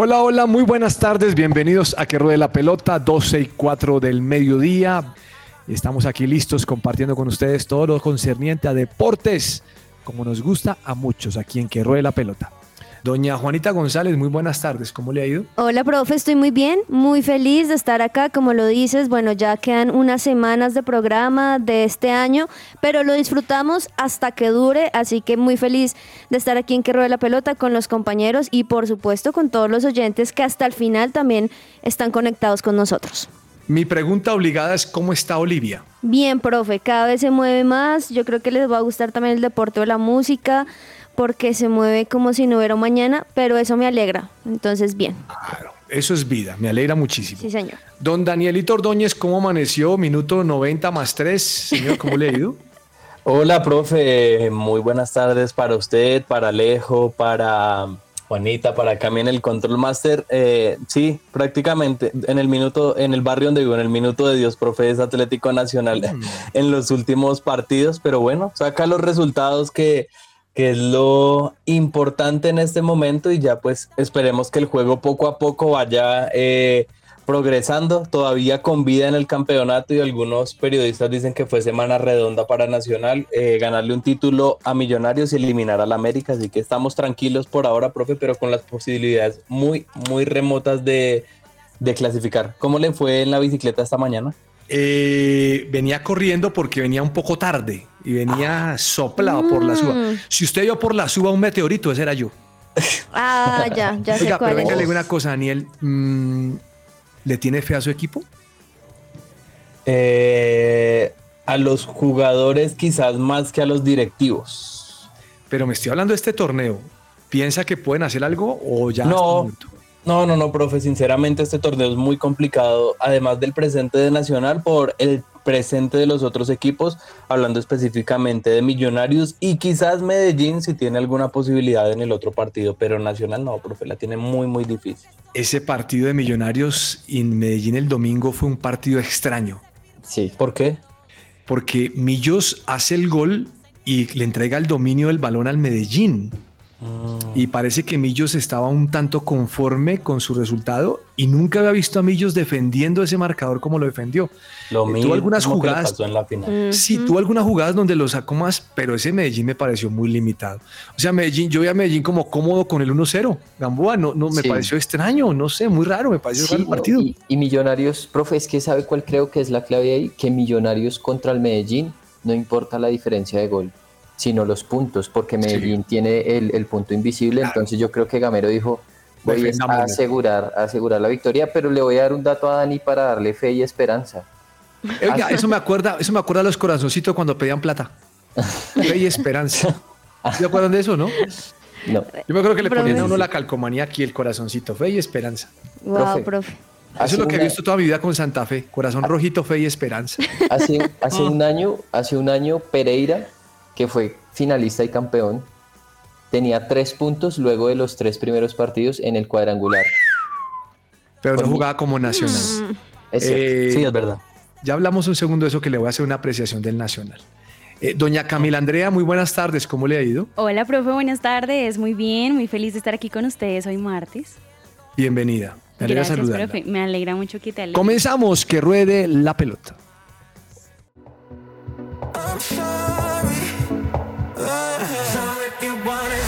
Hola, hola, muy buenas tardes, bienvenidos a Que Ruede la Pelota, 12 y 4 del mediodía. Estamos aquí listos compartiendo con ustedes todo lo concerniente a deportes, como nos gusta a muchos aquí en Que Ruede la Pelota. Doña Juanita González, muy buenas tardes, ¿cómo le ha ido? Hola, profe, estoy muy bien, muy feliz de estar acá, como lo dices, bueno, ya quedan unas semanas de programa de este año, pero lo disfrutamos hasta que dure, así que muy feliz de estar aquí en Que Ruede la Pelota con los compañeros y por supuesto con todos los oyentes que hasta el final también están conectados con nosotros. Mi pregunta obligada es ¿cómo está Olivia? Bien, profe, cada vez se mueve más, yo creo que les va a gustar también el deporte o la música, porque se mueve como si no hubiera mañana, pero eso me alegra, entonces bien, Claro, eso es vida, me alegra muchísimo. sí señor. Don Danielito Ordóñez, ¿cómo amaneció? Minuto 90 más 3, señor, ¿cómo le ha ido? Hola, profe. Muy buenas tardes para usted, para Alejo, para Juanita, para acá en el Control Master. Eh, sí, prácticamente en el minuto, en el barrio donde vivo, en el minuto de Dios, profe, es Atlético Nacional en los últimos partidos, pero bueno, saca los resultados que, que es lo importante en este momento y ya pues esperemos que el juego poco a poco vaya eh, progresando, todavía con vida en el campeonato y algunos periodistas dicen que fue semana redonda para Nacional, eh, ganarle un título a Millonarios y eliminar al América, así que estamos tranquilos por ahora, profe, pero con las posibilidades muy, muy remotas de, de clasificar. ¿Cómo le fue en la bicicleta esta mañana? Eh, venía corriendo porque venía un poco tarde y venía soplado por la suba. Si usted vio por la suba un meteorito, ese era yo. Ah, ya, ya sé Oiga, pero venga, le digo una cosa, Daniel. mm, ¿Le tiene fe a su equipo? Eh, a los jugadores quizás más que a los directivos. Pero me estoy hablando de este torneo. ¿Piensa que pueden hacer algo o ya? No? No, no, no, profe, sinceramente este torneo es muy complicado, además del presente de Nacional, por el presente de los otros equipos, hablando específicamente de Millonarios y quizás Medellín si tiene alguna posibilidad en el otro partido, pero Nacional no, profe, la tiene muy, muy difícil. Ese partido de Millonarios en Medellín el domingo fue un partido extraño. Sí. ¿Por qué? Porque Millos hace el gol y le entrega el dominio del balón al Medellín. Y parece que Millos estaba un tanto conforme con su resultado y nunca había visto a Millos defendiendo ese marcador como lo defendió. Lo Eh, tuvo mismo algunas que le jugadas- pasó en la final. Sí, tuvo algunas jugadas donde lo sacó más, pero ese Medellín me pareció muy limitado. O sea, Medellín, yo vi a Medellín como cómodo con el 1-0. Gamboa, no, no, me Sí. pareció extraño, no sé, muy raro, me pareció raro el partido. Y, y Millonarios, profe, es que sabe cuál creo que es la clave ahí, que Millonarios contra el Medellín no importa la diferencia de gol, sino los puntos, porque Medellín tiene el, el punto invisible, Claro. entonces yo creo que Gamero dijo, voy a asegurar, a asegurar la victoria, pero le voy a dar un dato a Dani para darle fe y esperanza. Oiga, eso me acuerda, eso me acuerda a los corazoncitos cuando pedían plata. Fe y esperanza. ¿Se acuerdan de eso, no? No. Yo me acuerdo que le Profe. ponían a uno la calcomanía aquí, el corazoncito, fe y esperanza. Wow, Profe. profe. Eso Hace es lo que he visto toda mi vida con Santa Fe. Corazón rojito, fe y esperanza. Hace, hace un año, hace un año Pereira, que fue finalista y campeón, tenía tres puntos luego de los tres primeros partidos en el cuadrangular. Pero no jugaba como nacional. Es cierto. Eh, Sí, es verdad. Ya hablamos un segundo de eso que le voy a hacer una apreciación del Nacional. Eh, doña Camila Andrea, muy buenas tardes, ¿cómo le ha ido? Hola, profe, buenas tardes. Muy bien, muy feliz de estar aquí con ustedes hoy martes. Bienvenida. Me alegra Gracias, saludarla. profe. Me alegra mucho que te alegres. Comenzamos, que ruede la pelota. So if you wanna.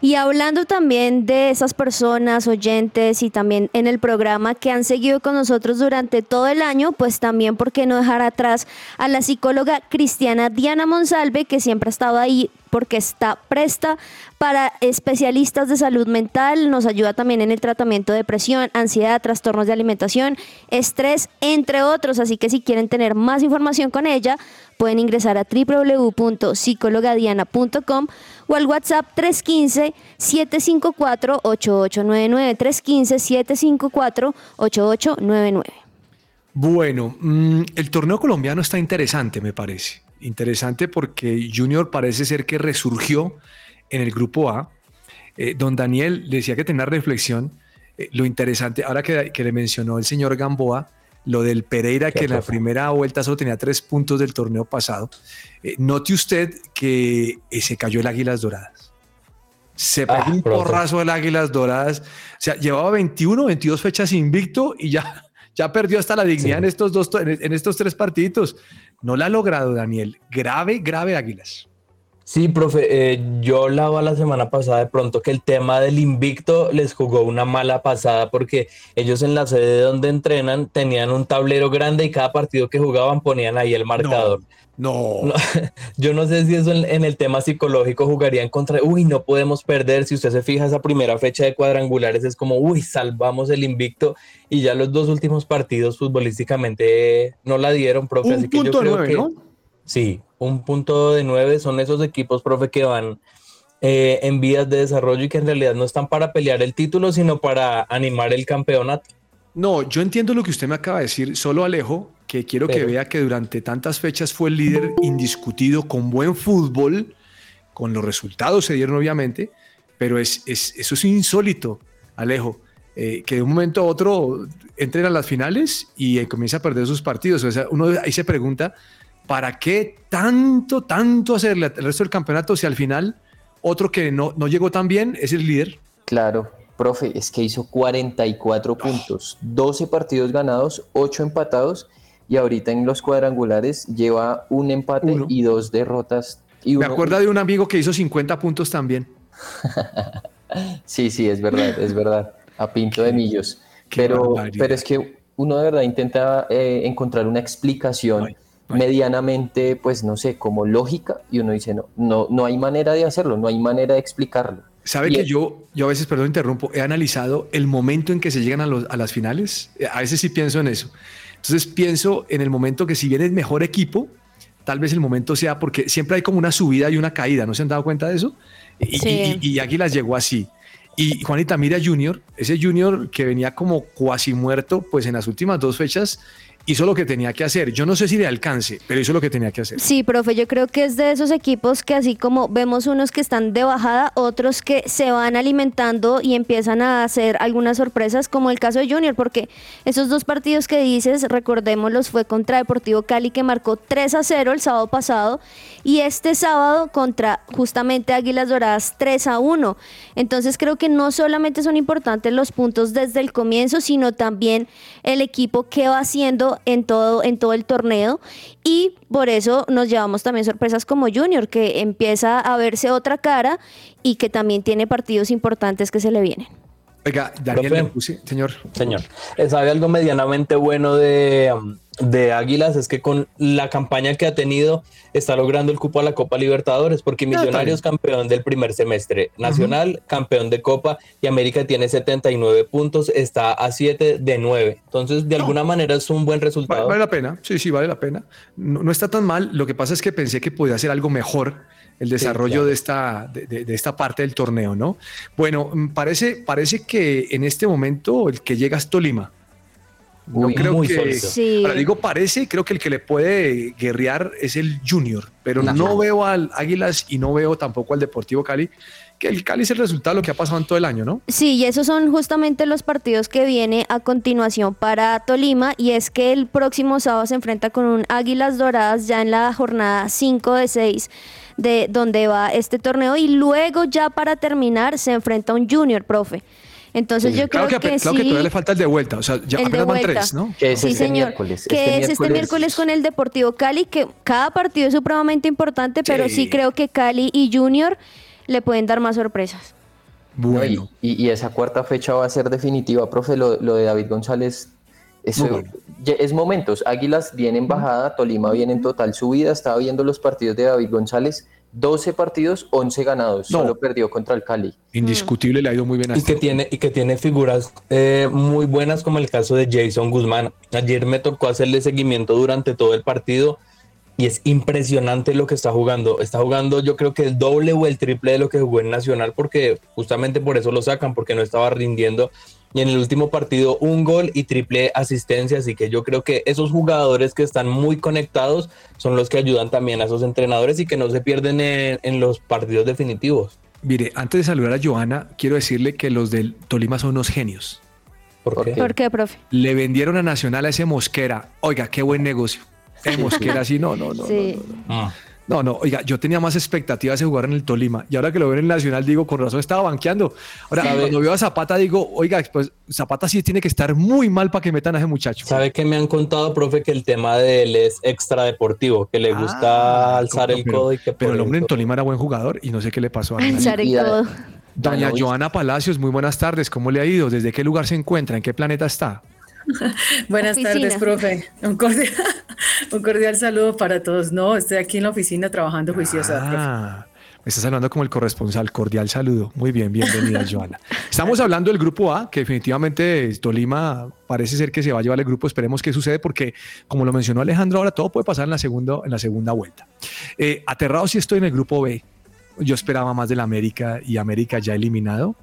y hablando también de esas personas, oyentes y también en el programa que han seguido con nosotros durante todo el año, pues también, ¿por qué no dejar atrás a la psicóloga cristiana Diana Monsalve, que siempre ha estado ahí porque está presta para especialistas de salud mental, nos ayuda también en el tratamiento de depresión, ansiedad, trastornos de alimentación, estrés, entre otros. Así que si quieren tener más información con ella, pueden ingresar a www.psicologadiana.com o al WhatsApp 315-754-8899. 315-754-8899. Bueno, mm, el torneo colombiano está interesante, me parece. Interesante porque Junior parece ser que resurgió en el grupo A. Eh, don Daniel decía que tenía reflexión. Eh, lo interesante, ahora que, que, le mencionó el señor Gamboa, lo del Pereira, que en la primera vuelta solo tenía tres puntos del torneo pasado. Eh, note usted que se cayó el Águilas Doradas. Se pegó un porrazo del Águilas Doradas. O sea, llevaba 21, 22 fechas invicto y ya, ya perdió hasta la dignidad sí. en, estos dos, en estos tres partiditos. No la ha logrado, Daniel. Grave, grave Águilas. Sí, profe, eh, yo hablaba la semana pasada de pronto que el tema del invicto les jugó una mala pasada porque ellos en la sede donde entrenan tenían un tablero grande y cada partido que jugaban ponían ahí el marcador. No. no yo no sé si eso en, en, el tema psicológico jugarían contra, uy, no podemos perder. Si usted se fija, esa primera fecha de cuadrangulares es como, uy, salvamos el invicto y ya los dos últimos partidos futbolísticamente no la dieron, profe. Un Así que punto yo creo nueve, que, ¿no? Sí, un punto de nueve son esos equipos, profe, que van eh, en vías de desarrollo y que en realidad no están para pelear el título, sino para animar el campeonato. No, yo entiendo lo que usted me acaba de decir, solo Alejo, que quiero Pero. que vea que durante tantas fechas fue el líder indiscutido con buen fútbol, con los resultados se dieron obviamente, pero es, es eso es insólito, Alejo, eh, que de un momento a otro entren a las finales y eh, comienza a perder sus partidos. O sea, uno ahí se pregunta, ¿para qué tanto, tanto hacerle el resto del campeonato si al final otro que no, no llegó tan bien es el líder? Claro, profe, es que hizo 44 puntos, 12 partidos ganados, 8 empatados y ahorita en los cuadrangulares lleva un empate Uno. y dos derrotas. Y Me uno- acuerdo de un amigo que hizo 50 puntos también. Sí, sí, es verdad, es verdad. A pinto de millos. qué Pero, barbaridad. pero es que uno de verdad intenta eh, encontrar una explicación ay. Medianamente, pues no sé, como lógica, y uno dice, no, no, no hay manera de hacerlo, no hay manera de explicarlo. ¿Sabe Y que es- yo, yo a veces, perdón, interrumpo, he analizado el momento en que se llegan a, los- a las finales? Eh, A veces sí pienso en eso. Entonces pienso en el momento que si viene el mejor equipo, tal vez el momento sea porque siempre hay como una subida y una caída, ¿no se han dado cuenta de eso? Y, Sí. y- y Águilas llegó así. Y Juanita, mira Junior, ese Junior que venía como cuasi muerto, pues en las últimas dos fechas hizo lo que tenía que hacer. Yo no sé si le alcance, pero hizo lo que tenía que hacer. Sí, profe, yo creo que es de esos equipos que así como vemos unos que están de bajada, otros que se van alimentando y empiezan a hacer algunas sorpresas, como el caso de Junior, porque esos dos partidos que dices, recordémoslos, fue contra Deportivo Cali que marcó 3 a 0 el sábado pasado y este sábado contra justamente Águilas Doradas 3 a 1. Entonces creo que no solamente son importantes los puntos desde el comienzo, sino también el equipo que va haciendo en todo, en todo el torneo. Y por eso nos llevamos también sorpresas como Junior, que empieza a verse otra cara y que también tiene partidos importantes que se le vienen. Oiga, Daniel, Profe. le puse, señor. Señor, Eh, ¿sabe algo medianamente bueno de, um, de Águilas? Es que con la campaña que ha tenido está logrando el cupo a la Copa Libertadores, porque Ah, Millonarios campeón del primer semestre, Nacional campeón de Copa y América tiene 79 puntos, está a 7 de 9. Entonces, de alguna manera es un buen resultado. vale la pena, sí, sí, vale la pena. No, no está tan mal. Lo que pasa es que pensé que podía ser algo mejor el desarrollo claro. de, esta, de, de- de esta parte del torneo, ¿no? Bueno, mm, parece, parece que en este momento el que llega es Tolima. No Uy, creo muy que. Sí. Ahora digo parece, creo que el que le puede guerrear es el Junior, pero no veo al Águilas y no veo tampoco al Deportivo Cali, que el Cali es el resultado de lo que ha pasado en todo el año, ¿no? Sí, y esos son justamente los partidos que viene a continuación para Tolima y es que el próximo sábado se enfrenta con un Águilas Doradas ya en la jornada 5 de 6 de donde va este torneo y luego ya para terminar se enfrenta a un Junior, profe. Entonces yo creo Claro que, que, claro que todavía le falta el de vuelta. O sea, ya apenas van tres, ¿no? Que es sí, este señor. miércoles. que Este es este miércoles con el Deportivo Cali, que cada partido es supremamente importante, pero Sí. creo que Cali y Junior le pueden dar más sorpresas. No, y- Bueno. y, y esa cuarta fecha va a ser definitiva, profe. Lo, lo de David González, eso Muy bueno. ya es momentos. Águilas viene en bajada, Tolima viene en total subida. Estaba viendo los partidos de David González. 12 partidos, 11 ganados. No. Solo perdió contra el Cali. Indiscutible, le ha ido muy bien a Y este que tiene, y que tiene figuras eh, muy buenas como el caso de Jason Guzmán. Ayer me tocó hacerle seguimiento durante todo el partido y es impresionante lo que está jugando. Está jugando yo creo que el doble o el triple de lo que jugó en Nacional porque justamente por eso lo sacan, porque no estaba rindiendo. Y en el último partido un gol y triple asistencia, así que yo creo que esos jugadores que están muy conectados son los que ayudan también a esos entrenadores y que no se pierden en, en los partidos definitivos. Mire, antes de saludar a Joana, quiero decirle que los del Tolima son unos genios. ¿Por ¿Por qué? ¿Por qué, profe? Le vendieron a Nacional a ese Mosquera. Oiga, qué buen negocio. Ese Mosquera así, no, no, no. Sí. no, no. Ah. No, no, oiga, yo tenía más expectativas de jugar en el Tolima y ahora que lo veo en el Nacional digo, con razón estaba banqueando. Ahora, ¿Sabe? cuando veo a Zapata digo, oiga, pues Zapata sí tiene que estar muy mal para que metan a ese muchacho. ¿Sabe que me han contado, profe, que el tema de él es extradeportivo, que le Ah, gusta alzar el Pero- codo y que Pero el hombre en Tolima era buen jugador y no sé qué le pasó a él. Alzar el codo. Doña Joana Palacios, muy buenas tardes. ¿Cómo le ha ido? ¿Desde qué lugar se encuentra? ¿En qué planeta está? Buenas Oficina. tardes, profe. Un cordial, un cordial saludo para todos. No, estoy aquí en la oficina trabajando juiciosa. profe. Ah, me estás hablando como el corresponsal. Cordial saludo. Muy bien, bienvenida, Joana. Estamos hablando del grupo A, que definitivamente Tolima parece ser que se va a llevar el grupo. Esperemos que sucede porque, como lo mencionó Alejandro, ahora todo puede pasar en la segunda, en la segunda vuelta. Eh, aterrado si estoy en el grupo B. Yo esperaba más del América y América ya eliminado.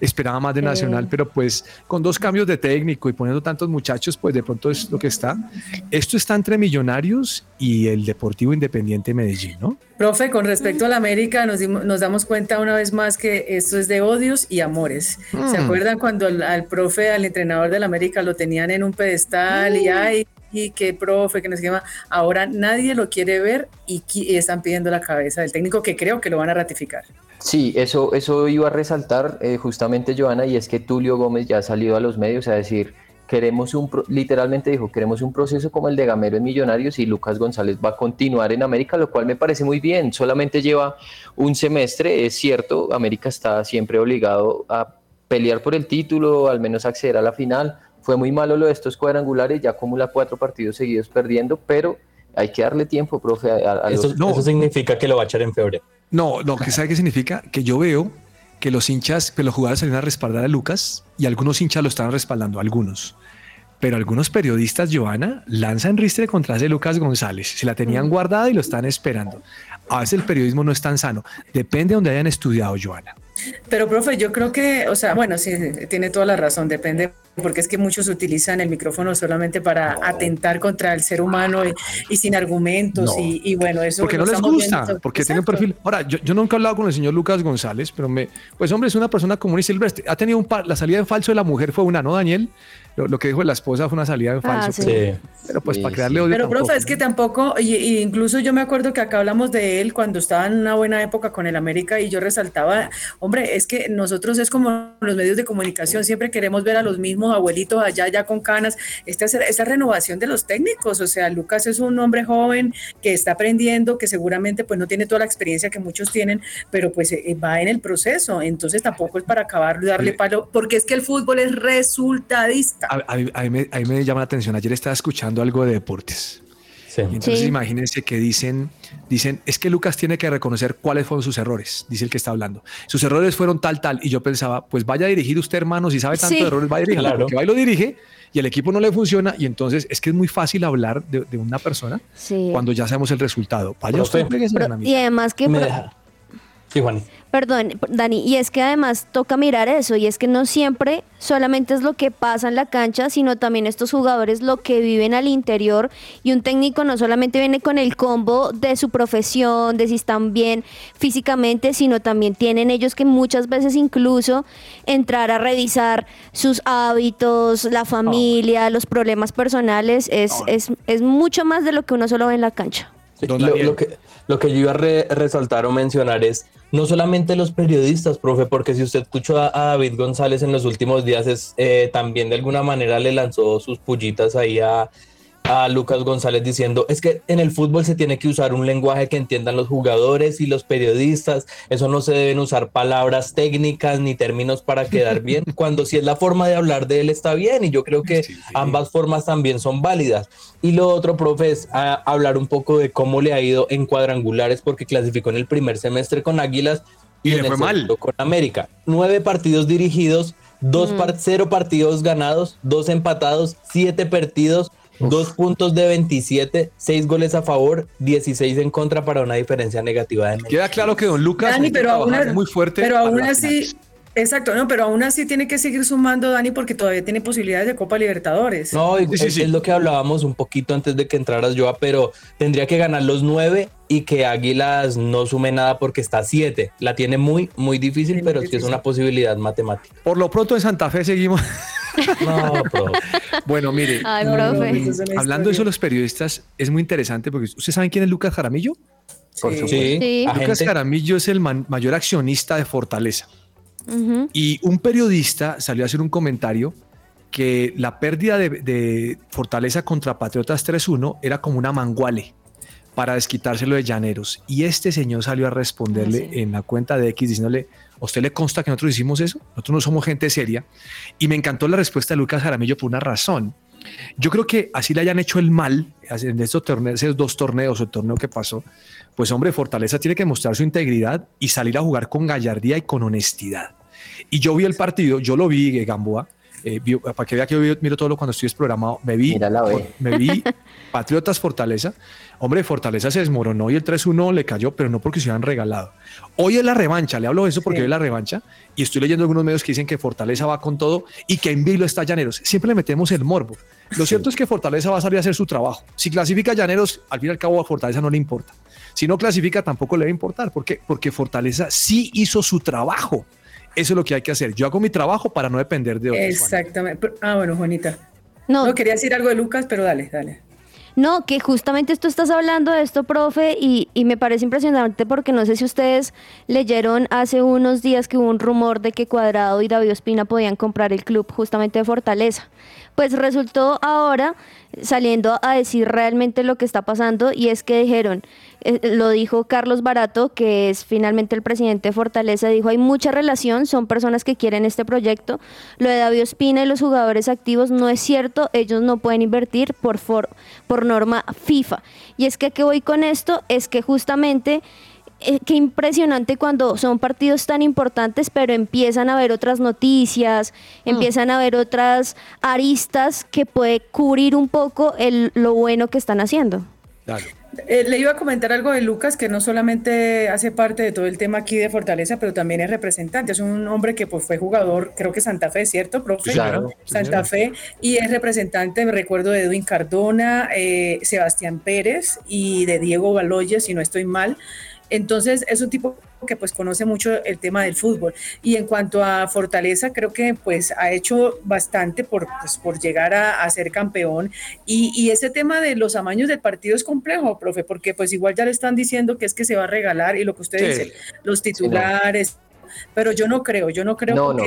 Esperaba más de Nacional, pero pues con dos cambios de técnico y poniendo tantos muchachos, pues de pronto es lo que está. Esto está entre Millonarios y el Deportivo Independiente Medellín, ¿no? Profe, con respecto a la América, nos, dimos- nos damos cuenta una vez más que esto es de odios y amores. ¿Se Mm. acuerdan cuando al, al profe, al entrenador de la América, lo tenían en un pedestal y ay, y qué profe, que no sé qué más? Ahora nadie lo quiere ver y, y están pidiendo la cabeza del técnico, que creo que lo van a ratificar. Sí, eso, eso iba a resaltar eh, justamente Joana, y es que Tulio Gómez ya ha salido a los medios a decir, queremos un, pro- literalmente dijo, queremos un proceso como el de Gamero en Millonarios y Lucas González va a continuar en América, lo cual me parece muy bien, solamente lleva un semestre, es cierto, América está siempre obligado a pelear por el título, al menos acceder a la final, fue muy malo lo de estos cuadrangulares, ya acumula cuatro partidos seguidos perdiendo, pero hay que darle tiempo, profe, a, a Eso, los... No. eso significa que lo va a echar en febrero. No, no, que sabe qué significa que yo veo que los hinchas, que los jugadores salieron a respaldar a Lucas y algunos hinchas lo están respaldando, algunos. Pero algunos periodistas, Joana, lanzan ristre contra ese Lucas González. Se la tenían guardada y lo están esperando. A veces el periodismo no es tan sano. Depende de donde hayan estudiado, Joana. Pero, profe, yo creo que, o sea, bueno, sí, tiene toda la razón, depende, porque es que muchos utilizan el micrófono solamente para atentar contra el ser humano y, y sin argumentos, No. y, y bueno, eso. Porque lo no les gusta, viendo. porque Exacto. perfil. Ahora, yo, yo nunca he hablado con el señor Lucas González, pero me, pues hombre, es una persona común y silvestre. Ha tenido un par, la salida en falso de la mujer fue una, ¿no, Daniel? Lo, lo que dijo la esposa fue una salida en Ah, falso. sí. Pero, Sí. pero pues Sí, para sí. crearle odio. Pero, tampoco. profe, es que tampoco, y, y incluso yo me acuerdo que acá hablamos de él cuando estaba en una buena época con el América y yo resaltaba, hombre, es que nosotros es como los medios de comunicación, siempre queremos ver a los mismos abuelitos allá, ya con canas, esta, esta renovación de los técnicos, o sea, Lucas es un hombre joven que está aprendiendo, que seguramente pues no tiene toda la experiencia que muchos tienen, pero pues eh, va en el proceso, entonces tampoco es para acabar y darle palo, porque es que el fútbol es resultadista. A, a mí- a mí me, a mí me llama la atención. Ayer estaba escuchando algo de deportes. Sí. Y entonces Sí. imagínense que dicen, dicen, es que Lucas tiene que reconocer cuáles fueron sus errores, dice el que está hablando. Sus errores fueron tal, tal. Y yo pensaba, pues vaya a dirigir usted, hermano, si sabe tanto Sí. de errores, va a dirigir. Claro. Porque va y lo dirige y el equipo no le funciona. Y entonces es que es muy fácil hablar de, de una persona Sí. cuando ya sabemos el resultado. Vaya Profe, usted, Pero- y además que Me deja. Sí, Juan. Perdón, Dani, y es que además toca mirar eso, y es que no siempre solamente es lo que pasa en la cancha, sino también estos jugadores lo que viven al interior, y un técnico no solamente viene con el combo de su profesión, de si están bien físicamente, sino también tienen ellos que muchas veces incluso entrar a revisar sus hábitos, la familia, los problemas personales, es, es, es mucho más de lo que uno solo ve en la cancha. Sí, lo, lo que, Lo que yo iba a re- resaltar o mencionar es no solamente los periodistas, profe, porque si usted escuchó a, David González en los últimos días, es, eh, también de alguna manera le lanzó sus pullitas ahí a, a Lucas González diciendo, es que en el fútbol se tiene que usar un lenguaje que entiendan los jugadores y los periodistas, eso no se deben usar palabras técnicas ni términos para quedar bien, cuando si es la forma de hablar de él está bien y yo creo que Sí, sí. ambas formas también son válidas. Y lo otro, profe, es a- hablar un poco de cómo le ha ido en cuadrangulares porque clasificó en el primer semestre con Águilas Y le en el fue mal. segundo con América. Nueve partidos dirigidos, dos par- cero partidos ganados, dos empatados, siete dos puntos de 27, seis goles a favor, 16 en contra para una diferencia negativa de. Queda claro que don Lucas Dani, que pero aún, muy fuerte. pero aún así, exacto, no, pero aún así tiene que seguir sumando Dani porque todavía tiene posibilidades de Copa Libertadores. No, Sí, es, sí. es lo que hablábamos un poquito antes de que entraras Joa, pero tendría que ganar los nueve y que Águilas no sume nada porque está a siete. La tiene muy, muy difícil, muy pero es difícil. una posibilidad matemática. Por lo pronto en Santa Fe seguimos. No, profe. Bueno, mire, Ay, No, no, profe. es hablando de eso los periodistas, es muy interesante porque ¿ustedes saben quién es Lucas Jaramillo? Por Sí. supuesto. Sí. Lucas. Jaramillo es el man- mayor accionista de Fortaleza. Y un periodista salió a hacer un comentario que la pérdida de, de Fortaleza contra Patriotas 3-1 era como una manguale para desquitárselo de Llaneros. Y este señor salió a responderle Ah, sí. en la cuenta de X diciéndole, ¿a usted le consta que nosotros hicimos eso? Nosotros no somos gente seria. Y me encantó la respuesta de Lucas Jaramillo por una razón. Yo creo que así le hayan hecho el mal en estos esos dos torneos el torneo que pasó, pues hombre, Fortaleza tiene que mostrar su integridad y salir a jugar con gallardía y con honestidad. Y yo vi el partido, yo lo vi, eh, Gamboa, eh, para que vea que yo miro todo lo cuando estoy desprogramado, me vi, me vi Patriotas Fortaleza. Hombre, Fortaleza se desmoronó y el 3-1 le cayó, pero no porque se hubieran regalado. Hoy es la revancha, le hablo de eso porque Sí. hoy es la revancha y estoy leyendo algunos medios que dicen que Fortaleza va con todo y que en vilo está Llaneros. Siempre le metemos el morbo. Lo cierto es que Fortaleza va a salir a hacer su trabajo. Si clasifica Llaneros, al fin y al cabo a Fortaleza no le importa. Si no clasifica, tampoco le va a importar. ¿Por qué? Porque Fortaleza sí hizo su trabajo. Eso es lo que hay que hacer. Yo hago mi trabajo para no depender de otros. Exactamente. Pero- Ah, bueno, Juanita. No, No, quería decir algo de Lucas, pero dale, dale. No, que justamente tú estás hablando de esto, profe, y, y me parece impresionante porque no sé si ustedes leyeron hace unos días que hubo un rumor de que Cuadrado y David Ospina podían comprar el club justamente de Fortaleza. Pues resultó ahora saliendo a decir realmente lo que está pasando y es que dijeron, eh, lo dijo Carlos Barato, que es finalmente el presidente de Fortaleza, dijo, hay mucha relación, son personas que quieren este proyecto. Lo de David Ospina y los jugadores activos no es cierto, ellos no pueden invertir por, for- por norma FIFA. Y es que qué voy con esto, es que justamente... eh, qué impresionante cuando son partidos tan importantes, pero empiezan a ver otras noticias, empiezan a ver otras aristas que puede cubrir un poco el, lo bueno que están haciendo. Eh, le iba a comentar algo de Lucas, que no solamente hace parte de todo el tema aquí de Fortaleza, pero también es representante. Es un hombre que pues, fue jugador, creo que Santa Fe, ¿cierto, profe? Claro, Santa Fe. Y es representante, me recuerdo, de Edwin Cardona, eh, Sebastián Pérez y de Diego Baloyes, si no estoy mal. Entonces es un tipo que pues conoce mucho el tema del fútbol. Y en cuanto a Fortaleza, creo que pues ha hecho bastante por, pues, por llegar a, a ser campeón. Y, y ese tema de los amaños del partido es complejo, profe, porque pues igual ya le están diciendo que es que se va a regalar y lo que usted Sí. dice, los titulares. Pero yo no creo, yo no creo No, no.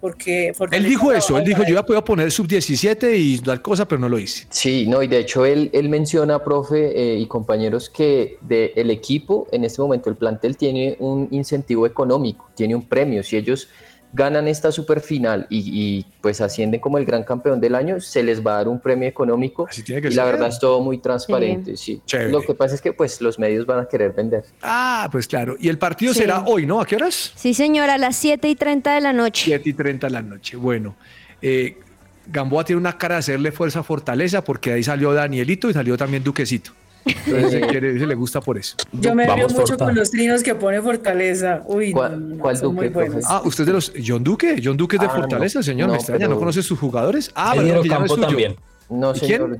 porque, porque Él dijo eso, él dijo, yo ya podía poner sub-17 y tal cosa, pero no lo hice. Sí, no, y de hecho él, él menciona, profe eh, y compañeros, que de, el equipo, en este momento el plantel tiene un incentivo económico, tiene un premio. Si ellos ganan esta super final y, y, pues ascienden como el gran campeón del año, se les va a dar un premio económico. Así tiene que y la verdad es todo muy transparente. Sí. Lo que pasa es que pues los medios van a querer vender. Ah, pues claro. Y el partido Sí. será hoy, ¿no? ¿A qué horas? Sí, señora, a las 7 y 30 de la noche. 7 y 30 de la noche. Bueno, eh, Gamboa tiene una cara de hacerle fuerza a Fortaleza porque ahí salió Danielito y salió también Duquecito. Entonces se, quiere- se le gusta por eso. Yo me río Vamos, mucho con los trinos que pone Fortaleza. Uy, ¿Cuál- no, no, cuál son muy Duque, profe? buenos. Ah, usted es de los. John Duque. John Duque es de Ah, Fortaleza, no. señor. No, me extraña, ¿no conoce sus jugadores? Ah, pero ya no es Campo suyo. también. No, ¿Y señor.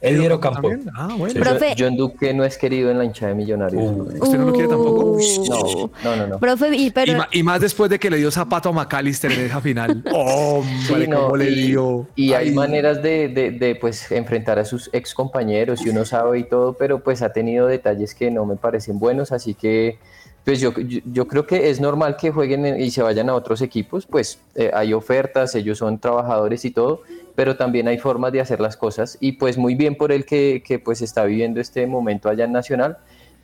Eddie Ocampo. también. Ah, bueno. Profe. John Duque no es querido en la hinchada de Millonarios. ¿Usted no lo quiere tampoco? Uh. No, no, no, no. Profe, y, pero Y, ma- y más después de que le dio zapato a McAllister en esa final. Hombre, Sí, no, cómo le y- dio. Y hay Ay. maneras de, de, de, pues enfrentar a sus ex compañeros y uno sabe y todo, pero pues ha tenido detalles que no me parecen buenos, así que pues yo, yo, yo creo que es normal que jueguen en- y se vayan a otros equipos, pues eh, hay ofertas, ellos son trabajadores y todo, pero también hay formas de hacer las cosas y pues muy bien por él que, que pues está viviendo este momento allá en Nacional,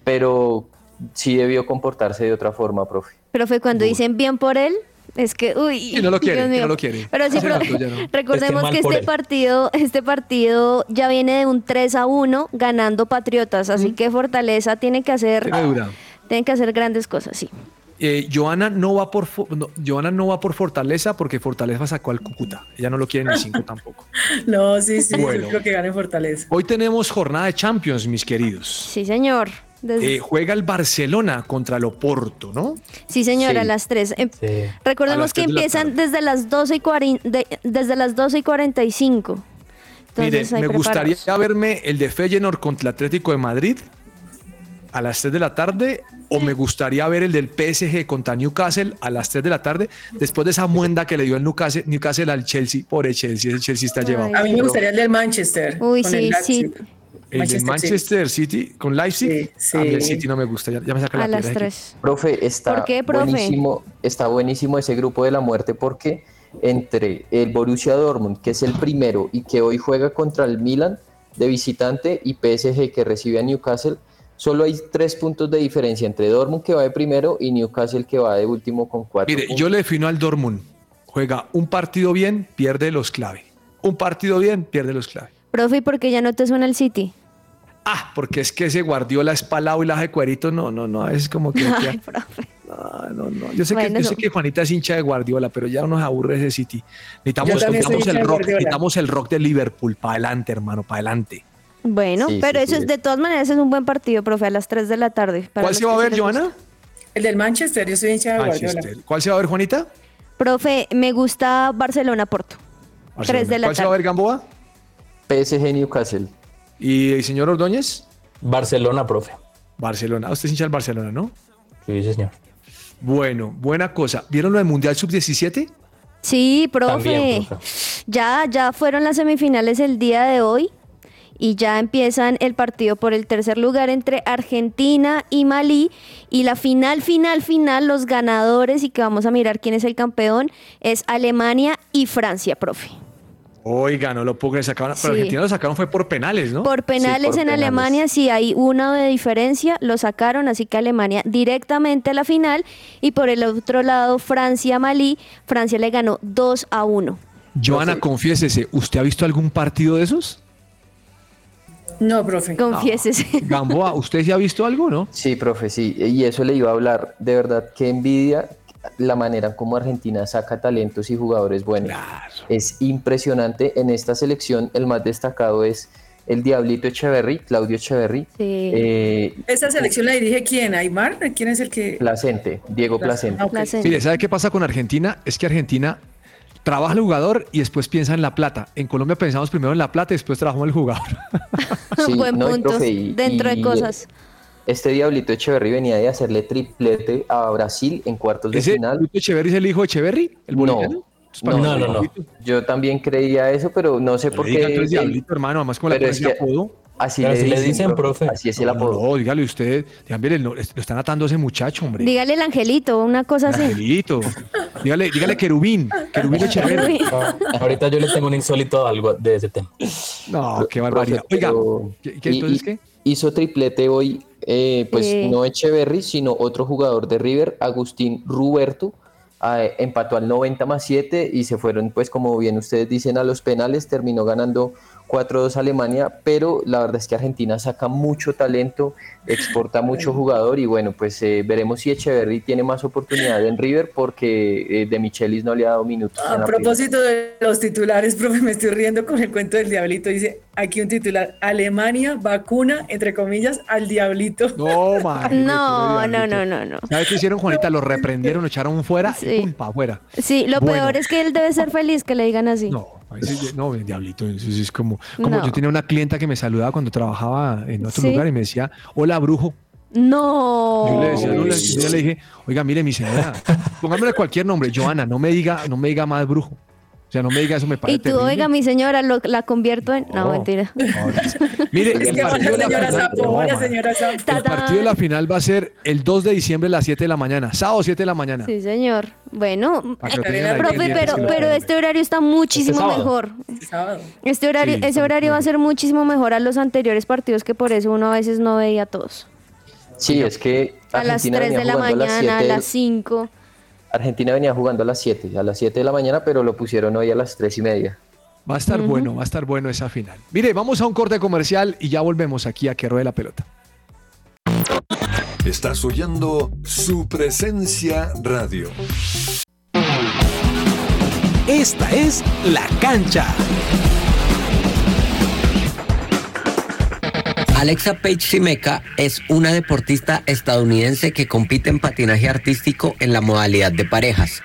pero sí debió comportarse de otra forma, profe. profe, cuando dicen bien por él, es que, uy, Y no lo quiere, no lo quiere. Pero sí, Sí, no, no. recordemos que este él. partido, este partido ya viene de un 3 a 1 ganando Patriotas, así que Fortaleza tiene que hacer, tiene que hacer grandes cosas, sí. Eh, Joana no va por no, Joana no va por Fortaleza porque Fortaleza sacó al Cúcuta. Ella no lo quiere ni cinco tampoco. No, sí, sí, Bueno. yo creo que gane Fortaleza. Hoy tenemos jornada de Champions, mis queridos. Sí, señor. Eh, juega el Barcelona contra el Oporto, ¿no? sí, señor, sí. a las 3. Sí. A Recordemos las que la empiezan desde las 12 y, de- desde las 12 y 45. Mire, Entonces, ahí me gustaría verme el de Feyenoord contra el Atlético de Madrid a las 3 de la tarde o me gustaría ver el del PSG contra Newcastle a las 3 de la tarde después de esa muenda que le dio el Newcastle, Newcastle al Chelsea. Por el Chelsea, el Chelsea está Ay. llevado. A mí me gustaría el del Manchester. Uy, con sí, el sí. El de City. Manchester City con Leipzig. Sí, A mí el. City no me gusta, ya, ya me saca la A las piedra. 3. Profe, está ¿Por qué, profe? buenísimo, está buenísimo ese grupo de la muerte porque entre el Borussia Dortmund, que es el primero y que hoy juega contra el Milan de visitante y PSG que recibe a Newcastle, solo hay tres puntos de diferencia entre Dortmund que va de primero y Newcastle que va de último con cuatro. Mire, puntos. yo le defino al Dortmund. Juega un partido bien, pierde los clave. Un partido bien, pierde los clave. Profe, ¿y por qué ya no te suena el City? Ah, porque es que ese Guardiola es palado y la de cuerito, no, no, no, es como que... Ay, profe. No, no, no. Yo sé, Bueno, que, yo sé que Juanita es hincha de Guardiola, pero ya nos aburre ese City. Necesitamos, el rock, necesitamos el rock de Liverpool. Para adelante, hermano, para adelante. Bueno, Sí, pero sí, eso sí. es de todas maneras es un buen partido, profe, a las 3 de la tarde. para ¿Cuál se va a ver. Joana? El del Manchester, yo soy hincha de Guardiola. ¿Cuál se va a ver, Juanita? Profe, me gusta Barcelona-Porto. 3 de la ¿Cuál se va a tarde. ver, Gamboa? PSG Newcastle. ¿Y el señor Ordóñez? Barcelona, profe. Barcelona. Usted es hincha del Barcelona, ¿no? Sí, señor. Bueno, buena cosa. ¿Vieron lo del Mundial Sub-17? Sí, profe. También, profe. Ya, ya fueron las semifinales el día de hoy y ya empiezan el partido por el tercer lugar entre Argentina y Malí y la final, final, final, los ganadores y que vamos a mirar quién es el campeón es Alemania y Francia, profe. Oiga, no lo puedo creer. Sacaron, pero Sí. Argentina lo sacaron fue por penales, ¿no? Por penales por en penales. Alemania, si hay una de diferencia, lo sacaron, así que Alemania directamente a la final. Y por el otro lado, Francia-Malí, Francia le ganó 2 a 1. Joana, confiésese, ¿usted ha visto algún partido de esos? No, profe. Confiésese. Gamboa, ¿usted sí ha visto algo, no? Sí, profe, sí, y eso le iba a hablar. De verdad, qué envidia la manera como Argentina saca talentos y jugadores buenos. Es impresionante. En esta selección, el más destacado es el Diablito Echeverry, Claudio Echeverry. Sí. Eh, ¿Esa selección la dirige quién? ¿Aymar? ¿Quién es el que...? Placente, Diego Placente. Ah, ok. Placente. Mire, ¿sabe qué pasa con Argentina? Es que Argentina trabaja el jugador y después piensa en la plata. En Colombia pensamos primero en la plata y después trabajamos en el jugador. Sí, Buen no, punto. y- Dentro de cosas. Este Diablito Echeverry venía de hacerle triplete a Brasil en cuartos de ¿Ese final. Lucho Echeverry es el hijo de Echeverry? ¿El No. boliviano? No, no, no. Yo también creía eso, pero no sé No por qué. diablito, hermano, además con la es que- apodo. Así le, si le dicen, dicen, profe. Así es el No, apodo. no, dígale usted, dígale, no, lo están atando a ese muchacho, hombre. Dígale el angelito, una cosa así. Angelito. Dígale, dígale querubín, querubín Echeverry. Ah, Ahorita yo le tengo un insólito algo de ese tema. No, qué barbaridad. Profe, Oiga, ¿qué, qué, entonces y- qué? Hizo triplete hoy, eh, pues Eh. no Echeverry, sino otro jugador de River, Agustín Ruberto. ah, empató al 90 más 7 y se fueron, pues como bien ustedes dicen, a los penales. Terminó ganando 4-2 Alemania, pero la verdad es que Argentina saca mucho talento, exporta mucho jugador y bueno, pues eh, veremos si Echeverry tiene más oportunidad en River porque eh, de Michelis no le ha dado minutos. A propósito de los titulares, profe, me estoy riendo con el cuento del diablito. Dice aquí un titular, Alemania vacuna, entre comillas, al diablito. No, man. No, no, no, no, no. ¿Sabes qué hicieron, Juanita? Lo reprendieron, lo echaron fuera Sí. y pum, para afuera. Sí, lo Bueno. peor es que él debe ser feliz que le digan así. No, A veces, no, el diablito, eso es como, como No. yo tenía una clienta que me saludaba cuando trabajaba en otro Sí. lugar y me decía, hola brujo. No. Yo le decía, no, le- yo le dije, oiga, mire mi señora, pongámosle cualquier nombre, Joana, no me diga, no me diga más brujo. O sea, no me diga eso, me parece Y tú, terrible. oiga, mi señora, lo- la convierto en. No, No. mentira. Mire, Es el que partido, la señora final, no, señora Sapo. El partido de la final va a ser el 2 de diciembre a las 7 de la mañana, sábado 7 de la mañana. Sí, señor. Bueno, ahí profe, pendientes, pero, pero puedan este horario está muchísimo sábado. mejor. Sábado. Este horario, Sí, ese horario va a ser muchísimo mejor a los anteriores partidos que por eso uno a veces no veía a todos. Sí, es que A las Argentina 3 venía de la jugando a las mañana, a 7 las 5. Argentina venía jugando a las 7, a las 7 de la mañana, pero lo pusieron hoy a las 3 y media. Va a estar bueno, va a estar bueno esa final. Mire, vamos a un corte comercial y ya volvemos aquí a que ruede la pelota. Estás oyendo su presencia radio. Esta es La Cancha. Alexa Page Simeca es una deportista estadounidense que compite en patinaje artístico en la modalidad de parejas.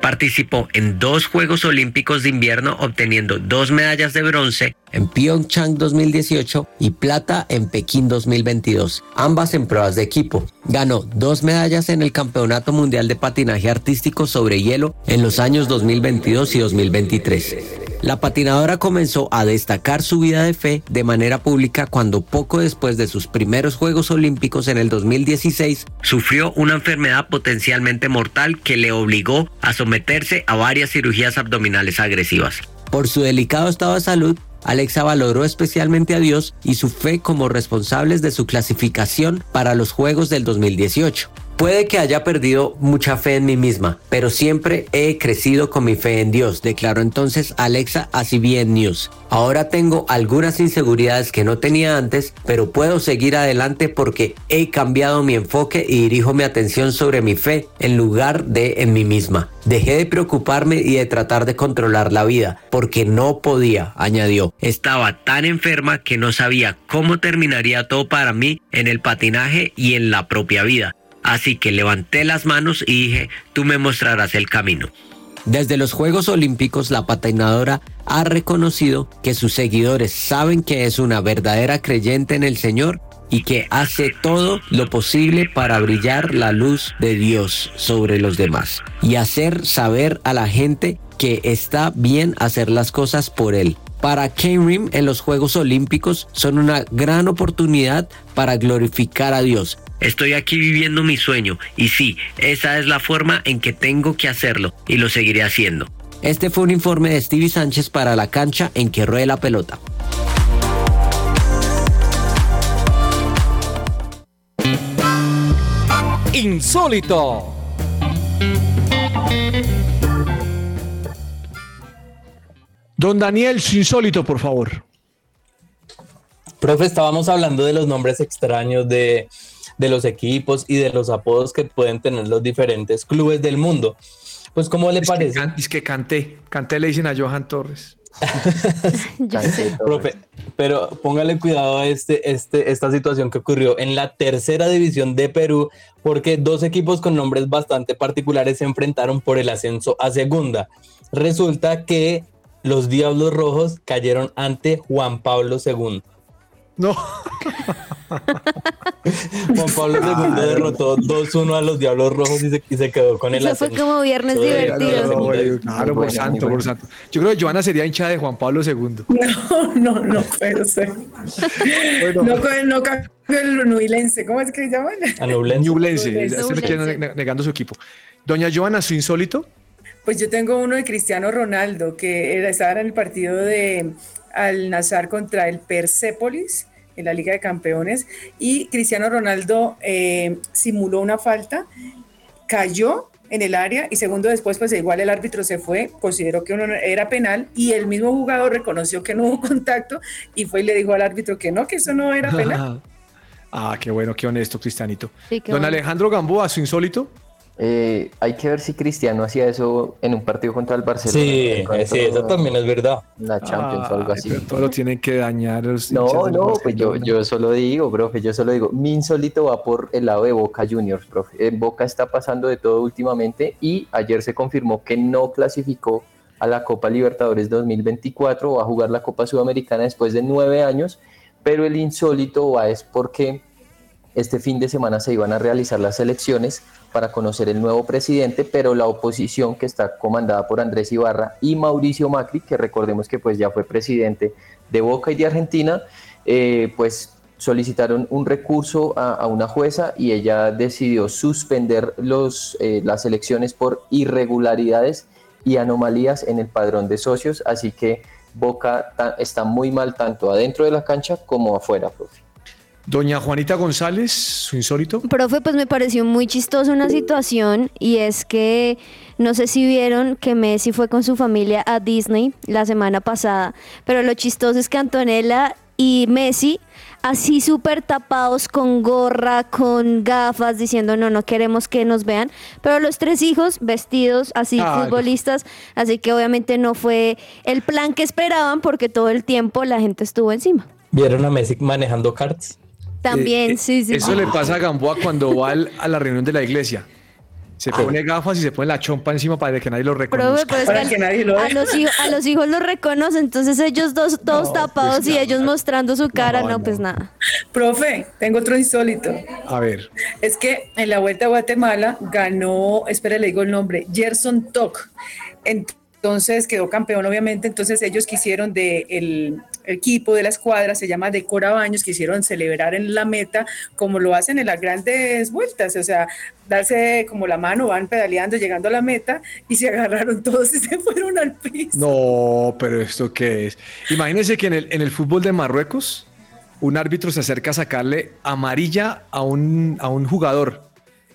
Participó en dos Juegos Olímpicos de Invierno obteniendo dos medallas de bronce en Pyeongchang 2018 y plata en Pekín 2022, ambas en pruebas de equipo. Ganó dos medallas en el Campeonato Mundial de Patinaje Artístico sobre hielo en los años 2022 y 2023. La patinadora comenzó a destacar su vida de fe de manera pública cuando poco después de sus primeros Juegos Olímpicos en el 2016 sufrió una enfermedad potencialmente mortal que le obligó a someterse a varias cirugías abdominales agresivas. Por su delicado estado de salud, Alexa valoró especialmente a Dios y su fe como responsables de su clasificación para los Juegos del 2018. Puede que haya perdido mucha fe en mí misma, pero siempre he crecido con mi fe en Dios, declaró entonces Alexa a CBN News. Ahora tengo algunas inseguridades que no tenía antes, pero puedo seguir adelante porque he cambiado mi enfoque y dirijo mi atención sobre mi fe en lugar de en mí misma. Dejé de preocuparme y de tratar de controlar la vida, porque no podía, añadió. Estaba tan enferma que no sabía cómo terminaría todo para mí en el patinaje y en la propia vida. Así que levanté las manos y dije, tú me mostrarás el camino. Desde los Juegos Olímpicos, la patinadora ha reconocido que sus seguidores saben que es una verdadera creyente en el Señor y que hace todo lo posible para brillar la luz de Dios sobre los demás y hacer saber a la gente que está bien hacer las cosas por Él. Para Kane Rim en los Juegos Olímpicos son una gran oportunidad para glorificar a Dios. Estoy aquí viviendo mi sueño y sí, esa es la forma en que tengo que hacerlo y lo seguiré haciendo. Este fue un informe de Stevie Sánchez para la cancha en que ruede la pelota. Insólito. Don Daniel, su insólito, por favor. Profe, estábamos hablando de los nombres extraños de, de los equipos y de los apodos que pueden tener los diferentes clubes del mundo. Pues, ¿cómo le Es que, parece? can- es que canté, canté le dicen a Johan Torres. Yo sé. Profe, pero póngale cuidado a este, este, esta situación que ocurrió en la tercera división de Perú, porque dos equipos con nombres bastante particulares se enfrentaron por el ascenso a segunda. Resulta que los Diablos Rojos cayeron ante Juan Pablo II. No, Juan Pablo II derrotó 2-1 a los Diablos Rojos y se, y se quedó con el Eso fue como viernes Sí, divertido. no, No, Muy claro, por santo, por santo. Yo creo que Joana sería hincha de Juan Pablo II. No, no, no puede ser. Bueno. No, con- no el nubilense. ¿Cómo es que se llaman? A Nublense. Negando su equipo. Doña Joana, su insólito. Pues yo tengo uno de Cristiano Ronaldo, que era, estaba en el partido de Al Nazar contra el Persepolis en la Liga de Campeones, y Cristiano Ronaldo eh, simuló una falta, cayó en el área y segundo después, pues igual el árbitro se fue, consideró que uno no- era penal y el mismo jugador reconoció que no hubo contacto y fue y le dijo al árbitro que no, que eso no era penal. ah, qué bueno, qué honesto, Cristianito. Sí, qué Don bueno. Alejandro Gamboa, su insólito. Eh, hay que ver si Cristiano hacía eso en un partido contra el Barcelona. Sí, eso también es verdad. La Champions o algo Ay, así. pero todo lo tienen que dañar los No, no, pues yo, yo solo digo, profe, yo solo digo, mi insólito va por el lado de Boca Juniors, profe. En Boca está pasando de todo últimamente y ayer se confirmó que no clasificó a la Copa Libertadores 2024 o a jugar la Copa Sudamericana después de nueve años, pero el insólito va es porque este fin de semana se iban a realizar las elecciones para conocer el nuevo presidente, pero la oposición que está comandada por Andrés Ibarra y Mauricio Macri, que recordemos que pues ya fue presidente de Boca y de Argentina, eh, pues solicitaron un recurso a, una jueza y ella decidió suspender los, eh, las elecciones por irregularidades y anomalías en el padrón de socios, así que Boca está muy mal tanto adentro de la cancha como afuera, profe. Doña Juanita González, su insólito. Profe, pues me pareció muy chistosa una situación y es que no sé si vieron que Messi fue con su familia a Disney la semana pasada, pero lo chistoso es que Antonella y Messi así súper tapados con gorra, con gafas, diciendo no, no queremos que nos vean, pero los tres hijos vestidos así Ay, futbolistas, así que obviamente no fue el plan que esperaban porque todo el tiempo la gente estuvo encima. ¿Vieron a Messi manejando karts? También, Eh, sí, sí. Eso sí. le pasa a Gamboa cuando va al- a la reunión de la iglesia. Se pone gafas y se pone la chompa encima para que nadie lo reconozca. pero es Para al- que nadie lo a, los hijos, a los hijos los reconocen, entonces ellos dos todos No, tapados pues y ellos mostrando su cara, no, No, pues nada. Profe, tengo otro insólito. A ver, Es que en la Vuelta a Guatemala ganó, espera, le digo el nombre, Gerson Toc. Entonces quedó campeón, obviamente. Entonces ellos quisieron de el equipo de la escuadra, se llama Decora Baños, quisieron celebrar en la meta como lo hacen en las grandes vueltas, o sea, darse como la mano, van pedaleando, llegando a la meta y se agarraron todos y se fueron al piso. no, pero ¿esto qué es? Imagínense que en el, en el fútbol de Marruecos, un árbitro se acerca a sacarle amarilla a un, a un jugador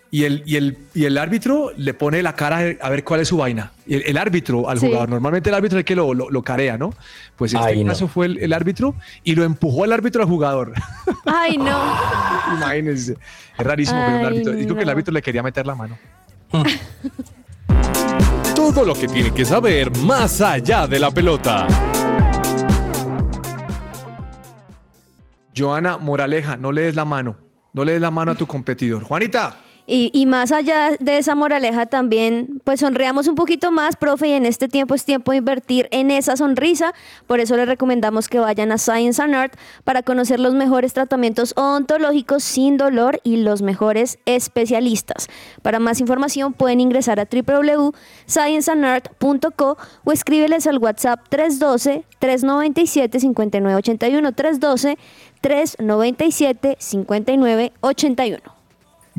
y el, y, el, y el árbitro le pone la cara a ver cuál es su vaina. Y el, el árbitro al Sí. jugador, normalmente el árbitro es el que lo, lo, lo carea, ¿no? Pues en este Ay, no. caso fue el, el árbitro y lo empujó el árbitro al jugador. Ay, no. Imagínense. Es rarísimo, pero un Ay, árbitro. Digo que el no. árbitro le quería meter la mano. Todo lo que tiene que saber más allá de la pelota. Joana Moraleja, no le des la mano. No le des la mano a tu competidor. Juanita. Y, más allá de esa moraleja también, pues sonreamos un poquito más, profe, y en este tiempo es tiempo de invertir en esa sonrisa. Por eso les recomendamos que vayan a Science and Art para conocer los mejores tratamientos odontológicos sin dolor y los mejores especialistas. Para más información pueden ingresar a www.scienceandart.co o escríbeles al WhatsApp 312-397-5981, 312-397-5981.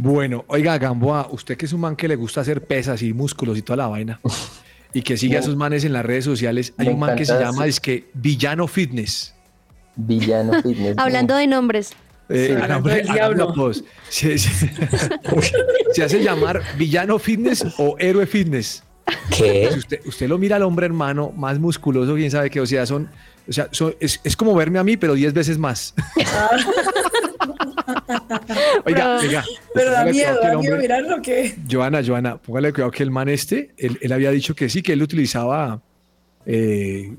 Bueno, oiga, Gamboa, usted que es un man que le gusta hacer pesas y músculos y toda la vaina, y que sigue a esos manes en las redes sociales, hay Me un man que se llama, es que Villano Fitness. Villano Fitness. Hablando de nombres. Eh, Sí. nombre- pues, se, se- se hace llamar Villano Fitness o Héroe Fitness. ¿Qué? Si usted, usted lo mira al hombre hermano, más musculoso, quién sabe qué, o sea, son, o sea, son- es, es como verme a mí, pero 10 veces más. oiga, oiga. Pero da miedo, da miedo hombre- mirarlo que... Joana, Joana, póngale cuidado que el man este, él, él había dicho que sí, que él utilizaba eh,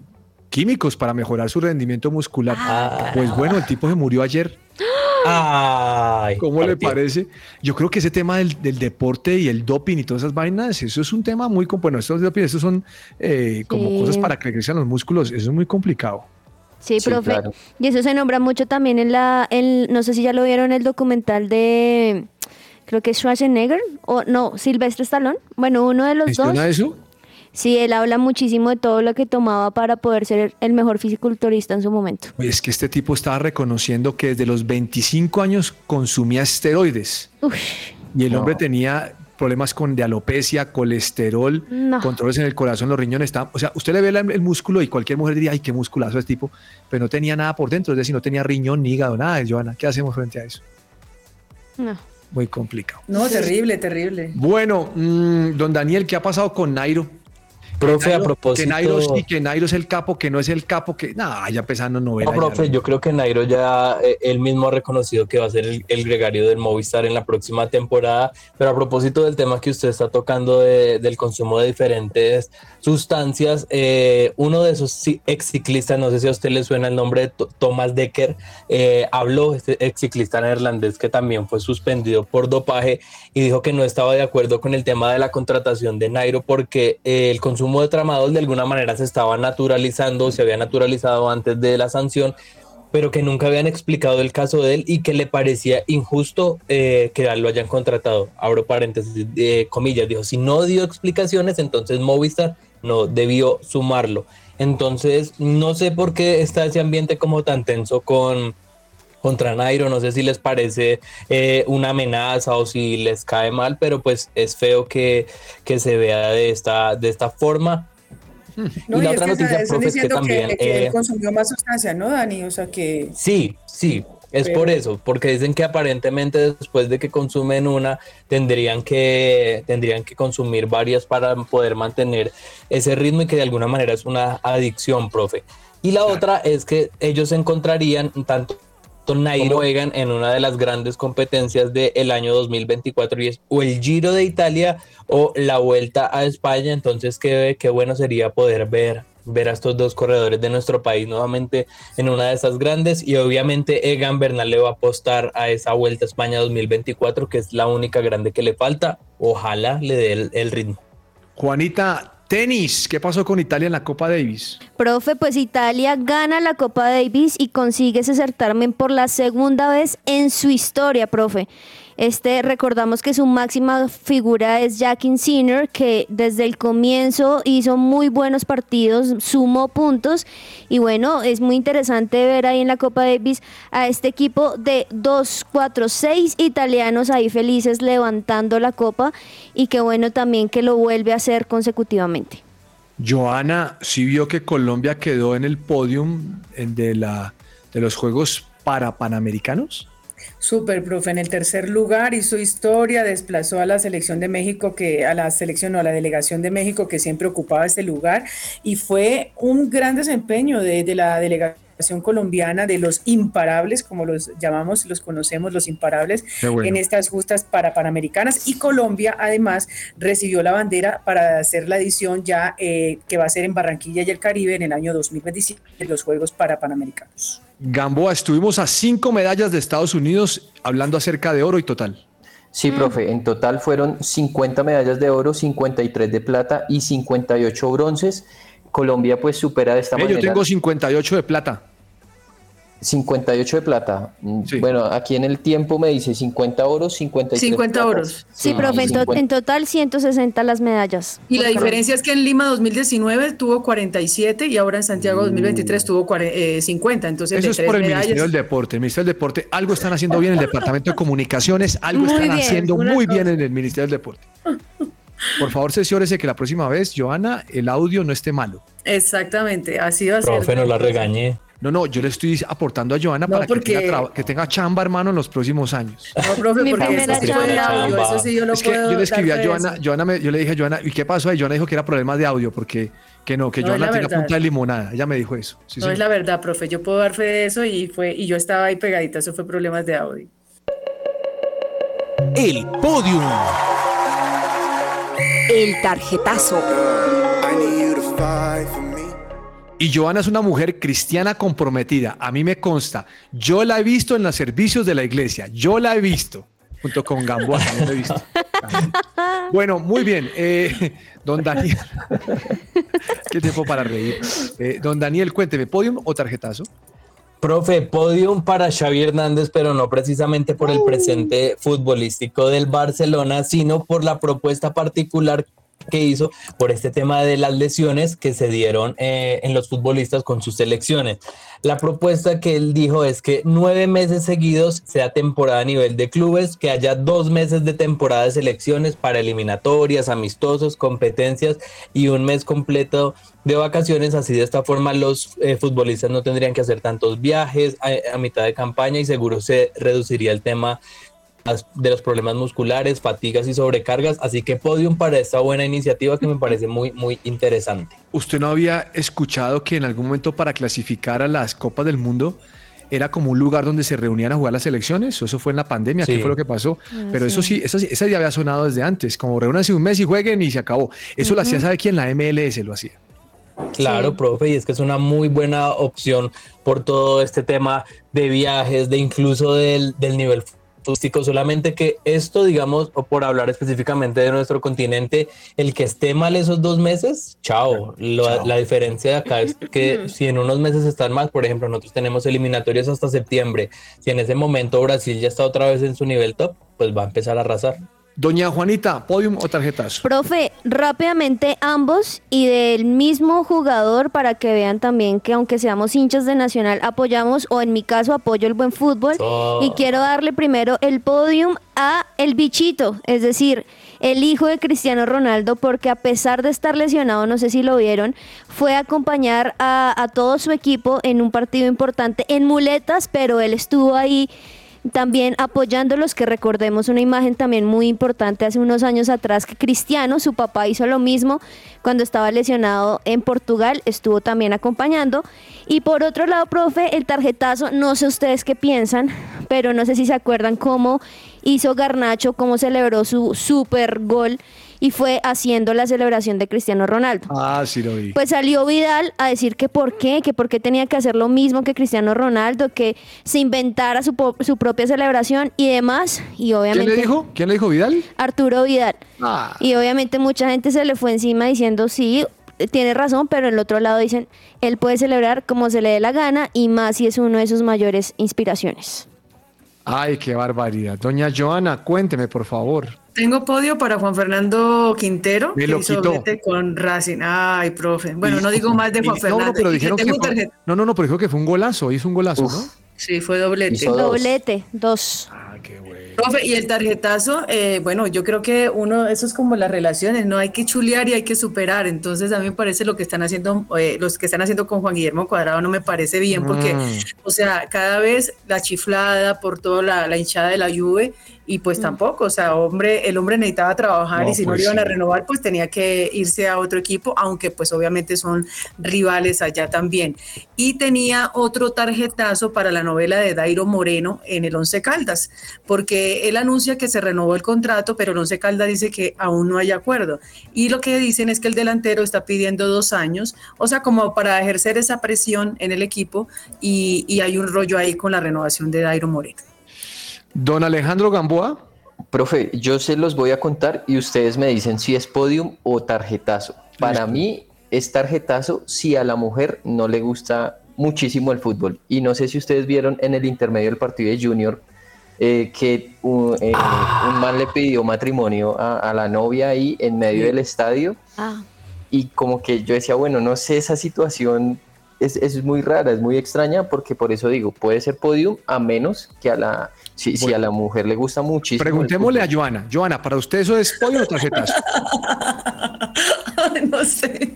químicos para mejorar su rendimiento muscular. Ah. Pues bueno, el tipo se murió ayer. Ay, ¿Cómo le parece? Yo creo que ese tema del, del deporte y el doping y todas esas vainas, eso es un tema muy, bueno, estos doping, estos son eh, como Sí. cosas para que crezcan los músculos, eso es muy complicado. Sí, Sí, profe. claro. Y eso se nombra mucho también en la, en- no sé si ya lo vieron el documental de, creo que es Schwarzenegger, o no, Silvestre Stallone. Bueno, uno de los dos. ¿Menciona eso? Sí, él habla muchísimo de todo lo que tomaba para poder ser el mejor fisiculturista en su momento. Es que este tipo estaba reconociendo que desde los 25 años consumía esteroides Uf, y el No. hombre tenía problemas con de alopecia, colesterol, No. controles en el corazón, los riñones. Está, o sea, usted le ve el músculo y cualquier mujer diría, ay, qué musculazo es tipo, pero no tenía nada por dentro, es decir, no tenía riñón, ni hígado, nada. Joana, ¿qué hacemos frente a eso? no. Muy complicado. No, terrible, terrible. Bueno, mm, don Daniel, ¿qué ha pasado con Nairo? Profe, a propósito. Que Nairo sí, que Nairo es el capo, que no es el capo, que. Nada, ya empezando novela. No, ya. profe, yo creo que Nairo ya eh, él mismo ha reconocido que va a ser el, el gregario del Movistar en la próxima temporada. Pero a propósito del tema que usted está tocando de- del consumo de diferentes sustancias, eh, uno de esos ex ciclistas, no sé si a usted le suena el nombre de Thomas Decker, eh, habló, este ex ciclista neerlandés que también fue suspendido por dopaje y dijo que no estaba de acuerdo con el tema de la contratación de Nairo porque eh, el consumo de tramadol de alguna manera se estaba naturalizando, se había naturalizado antes de la sanción, pero que nunca habían explicado el caso de él y que le parecía injusto eh, que lo hayan contratado. Abro paréntesis, eh, comillas, dijo, si no dio explicaciones, entonces Movistar no debió sumarlo. Entonces, no sé por qué está ese ambiente como tan tenso con contra Nairo, no sé si les parece eh, una amenaza o si les cae mal, pero pues es feo que, que se vea de esta, de esta forma. No, y la otra que noticia, profe, es que también... que, que eh, él consumió más sustancia, ¿no, Dani? O sea que... Sí, sí, es Pero- por eso, porque dicen que aparentemente después de que consumen una, tendrían que, tendrían que consumir varias para poder mantener ese ritmo y que de alguna manera es una adicción, profe. Y la otra es que ellos encontrarían tanto Nairo Egan en una de las grandes competencias del año 2024 y es o el Giro de Italia o la Vuelta a España. Entonces, qué, qué bueno sería poder ver ver a estos dos corredores de nuestro país nuevamente en una de esas grandes y obviamente Egan Bernal le va a apostar a esa Vuelta a España 2024 que es la única grande que le falta. Ojalá le dé el, el ritmo. Juanita, tenis. ¿Qué pasó con Italia en la Copa Davis? Profe, pues Italia gana la Copa Davis y consigue ese certamen por la segunda vez en su historia, profe. Este, recordamos que su máxima figura es Jackie Sinner, que desde el comienzo hizo muy buenos partidos, sumó puntos y bueno, es muy interesante ver ahí en la Copa Davis a este equipo de 2, 4, 6 italianos ahí felices levantando la copa y que bueno también que lo vuelve a hacer consecutivamente. Joana, sí vio que Colombia quedó en el podium de, la, de los Juegos para Panamericanos. Súper, profe, en el tercer lugar hizo historia, desplazó a la selección de México, que a la selección o a la delegación de México que siempre ocupaba este lugar y fue un gran desempeño de, de la delegación colombiana de los imparables, como los llamamos, los conocemos, los imparables, bueno. en estas justas para Panamericanas. Y Colombia además recibió la bandera para hacer la edición ya eh, que va a ser en Barranquilla y el Caribe en el año 2027 de los Juegos para Panamericanos. Gamboa, estuvimos a cinco medallas de Estados Unidos hablando acerca de oro y total. Sí, profe, en total fueron 50 medallas de oro, 53 de plata y 58 bronces. Colombia pues supera de esta Eh, manera. yo tengo 58 de plata. 58 de plata. Mm, Bueno, aquí en el tiempo me dice 50 oros, 53 50 platas. oros. Sí, profe, en, to- 50. en total 160 las medallas. Y la diferencia es que en Lima 2019 tuvo 47 y ahora en Santiago 2023 tuvo cuare- eh, 50. Entonces, Eso de es por el medallas. Ministerio del Deporte. El Ministerio del Deporte, algo están haciendo bien en el Departamento de Comunicaciones, algo Muy están bien, haciendo muy cosa. bien en el Ministerio del Deporte. Por favor, cerciórese que la próxima vez, Joana, el audio no esté malo. Exactamente, así va a ser. Profe, no la regañé. No, no, yo le estoy aportando a Joana No, para que, tenga traba- que tenga chamba, hermano, en los próximos años. No, profe, Mi porque eso sí audio, eso sí yo lo es que yo le escribí a Joana. Joana me- yo le dije a Joana, ¿y qué pasó? Y Joana dijo que era problemas de audio, porque que no, que No, Joana verdad. punta de limonada. Ella me dijo eso. Sí, no sí. es la verdad, profe, yo puedo dar fe de eso y fue y yo estaba ahí pegadita, eso fue problemas de audio. El podium. El tarjetazo. Y Joana es una mujer cristiana comprometida. A mí me consta. Yo la he visto en los servicios de la iglesia. Yo la he visto. Junto con Gamboa. también la he visto. Bueno, muy bien. Eh, don Daniel. Qué tiempo para reír. Eh, don Daniel, cuénteme, ¿podium o tarjetazo? Profe, podium para Xavi Hernández, pero no precisamente por el presente futbolístico del Barcelona, sino por la propuesta particular que hizo por este tema de las lesiones que se dieron eh, en los futbolistas con sus selecciones. La propuesta que él dijo es que nueve meses seguidos sea temporada a nivel de clubes, que haya dos meses de temporada de selecciones para eliminatorias, amistosos, competencias y un mes completo de vacaciones. Así de esta forma los eh, futbolistas no tendrían que hacer tantos viajes a, a mitad de campaña y seguro se reduciría el tema de los problemas musculares, fatigas y sobrecargas. Así que podium para esta buena iniciativa que me parece muy, muy interesante. ¿Usted no había escuchado que en algún momento para clasificar a las Copas del Mundo era como un lugar donde se reunían a jugar las elecciones? Eso fue en la pandemia, ¿qué Sí. fue lo que pasó? Ah, Pero eso sí. sí, eso sí, esa ya había sonado desde antes, como reúnanse un mes y jueguen y se acabó. Eso lo hacía, ¿sabe quién? La MLS lo hacía. Claro, Sí. profe, y es que es una muy buena opción por todo este tema de viajes, de incluso del, del nivel solamente que esto, digamos, o por hablar específicamente de nuestro continente, el que esté mal esos dos meses, chao. Lo- Chao. La diferencia de acá es que si en unos meses están mal, por ejemplo, nosotros tenemos eliminatorias hasta septiembre, si en ese momento Brasil ya está otra vez en su nivel top, pues va a empezar a arrasar. Doña Juanita, podium o tarjetazo. Profe, rápidamente ambos y del mismo jugador para que vean también que aunque seamos hinchas de Nacional apoyamos o en mi caso apoyo el buen fútbol Oh. y quiero darle primero el podium a el bichito, es decir, el hijo de Cristiano Ronaldo porque a pesar de estar lesionado, no sé si lo vieron, fue a acompañar a, a todo su equipo en un partido importante en muletas, pero él estuvo ahí también apoyándolos, que recordemos una imagen también muy importante hace unos años atrás, que Cristiano, su papá, hizo lo mismo cuando estaba lesionado en Portugal, estuvo también acompañando. Y por otro lado, profe, el tarjetazo, no sé ustedes qué piensan, pero no sé si se acuerdan cómo hizo Garnacho, cómo celebró su super gol y fue haciendo la celebración de Cristiano Ronaldo. Ah, sí lo vi. Pues salió Vidal a decir que por qué, que por qué tenía que hacer lo mismo que Cristiano Ronaldo, que se inventara su, su propia celebración y demás. Y ¿Quién obviamente le dijo? ¿Quién le dijo Vidal? Arturo Vidal. Ah. Y obviamente mucha gente se le fue encima diciendo sí, tiene razón, pero el otro lado dicen, él puede celebrar como se le dé la gana y más si es uno de sus mayores inspiraciones. Ay, qué barbaridad. Doña Joana, cuénteme, por favor. Tengo podio para Juan Fernando Quintero, Me que lo hizo quitó. doblete con Racing. Ay, profe. Bueno, Y- no digo más de Juan no, Fernando. No, pero Y dijeron que fue, no, no, no, pero dijo que fue un golazo, hizo un golazo, Uf. ¿no? Sí, fue doblete. Hizo dos. Doblete, dos. Ah, qué bueno. Profe, y el tarjetazo, eh, bueno, yo creo que uno, eso es como las relaciones, ¿no? Hay que chulear y hay que superar. Entonces, a mí me parece lo que están haciendo, eh, los que están haciendo con Juan Guillermo Cuadrado no me parece bien, porque, Mm. o sea, cada vez la chiflada por toda la, la hinchada de la Juve, y pues tampoco, o sea, hombre, el hombre necesitaba trabajar No, y si no pues le iban a renovar, pues tenía que irse a otro equipo, aunque pues obviamente son rivales allá también. Y tenía otro tarjetazo para la novela de Dairo Moreno en el Once Caldas, porque él anuncia que se renovó el contrato, pero el Once Caldas dice que aún no hay acuerdo. Y lo que dicen es que el delantero está pidiendo dos años, o sea, como para ejercer esa presión en el equipo y, y hay un rollo ahí con la renovación de Dairo Moreno. Don Alejandro Gamboa. Profe, yo se los voy a contar y ustedes me dicen si es podium o tarjetazo. Para mí es tarjetazo si a la mujer no le gusta muchísimo el fútbol. Y no sé si ustedes vieron en el intermedio del partido de Junior eh, que un, eh, un man le pidió matrimonio a, a la novia ahí en medio del estadio Ah. y como que yo decía, bueno, no sé, esa situación es, es muy rara, es muy extraña porque por eso digo, puede ser podium a menos que a la, si, a la mujer le gusta muchísimo. Preguntémosle a. Joana. Joana, ¿para usted eso es pollo o tarjetazo? no sé.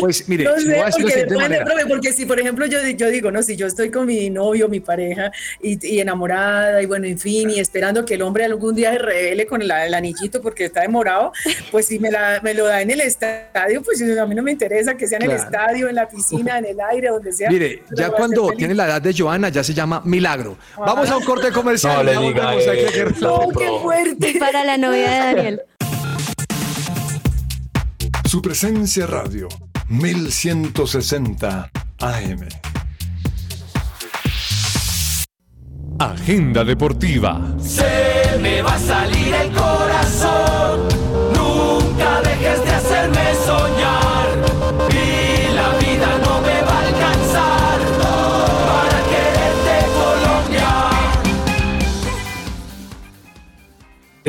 Pues mire, No sé, decir de porque manera. porque si por ejemplo yo, yo digo, no, si yo estoy con mi novio, mi pareja y, y enamorada y bueno, en fin, y esperando que el hombre algún día se revele con la- el anillito porque está demorado, pues si me, la, me lo da en el estadio, pues a mí no me interesa que sea en el estadio, en la piscina, en el aire, donde sea. Mire, ya cuando tiene la edad de Joana ya se llama milagro. Vamos a un corte comercial. No le diga. No, qué fuerte. Para la novia de Daniel. Su presencia radio 1160 AM. Agenda deportiva. Se me va a salir el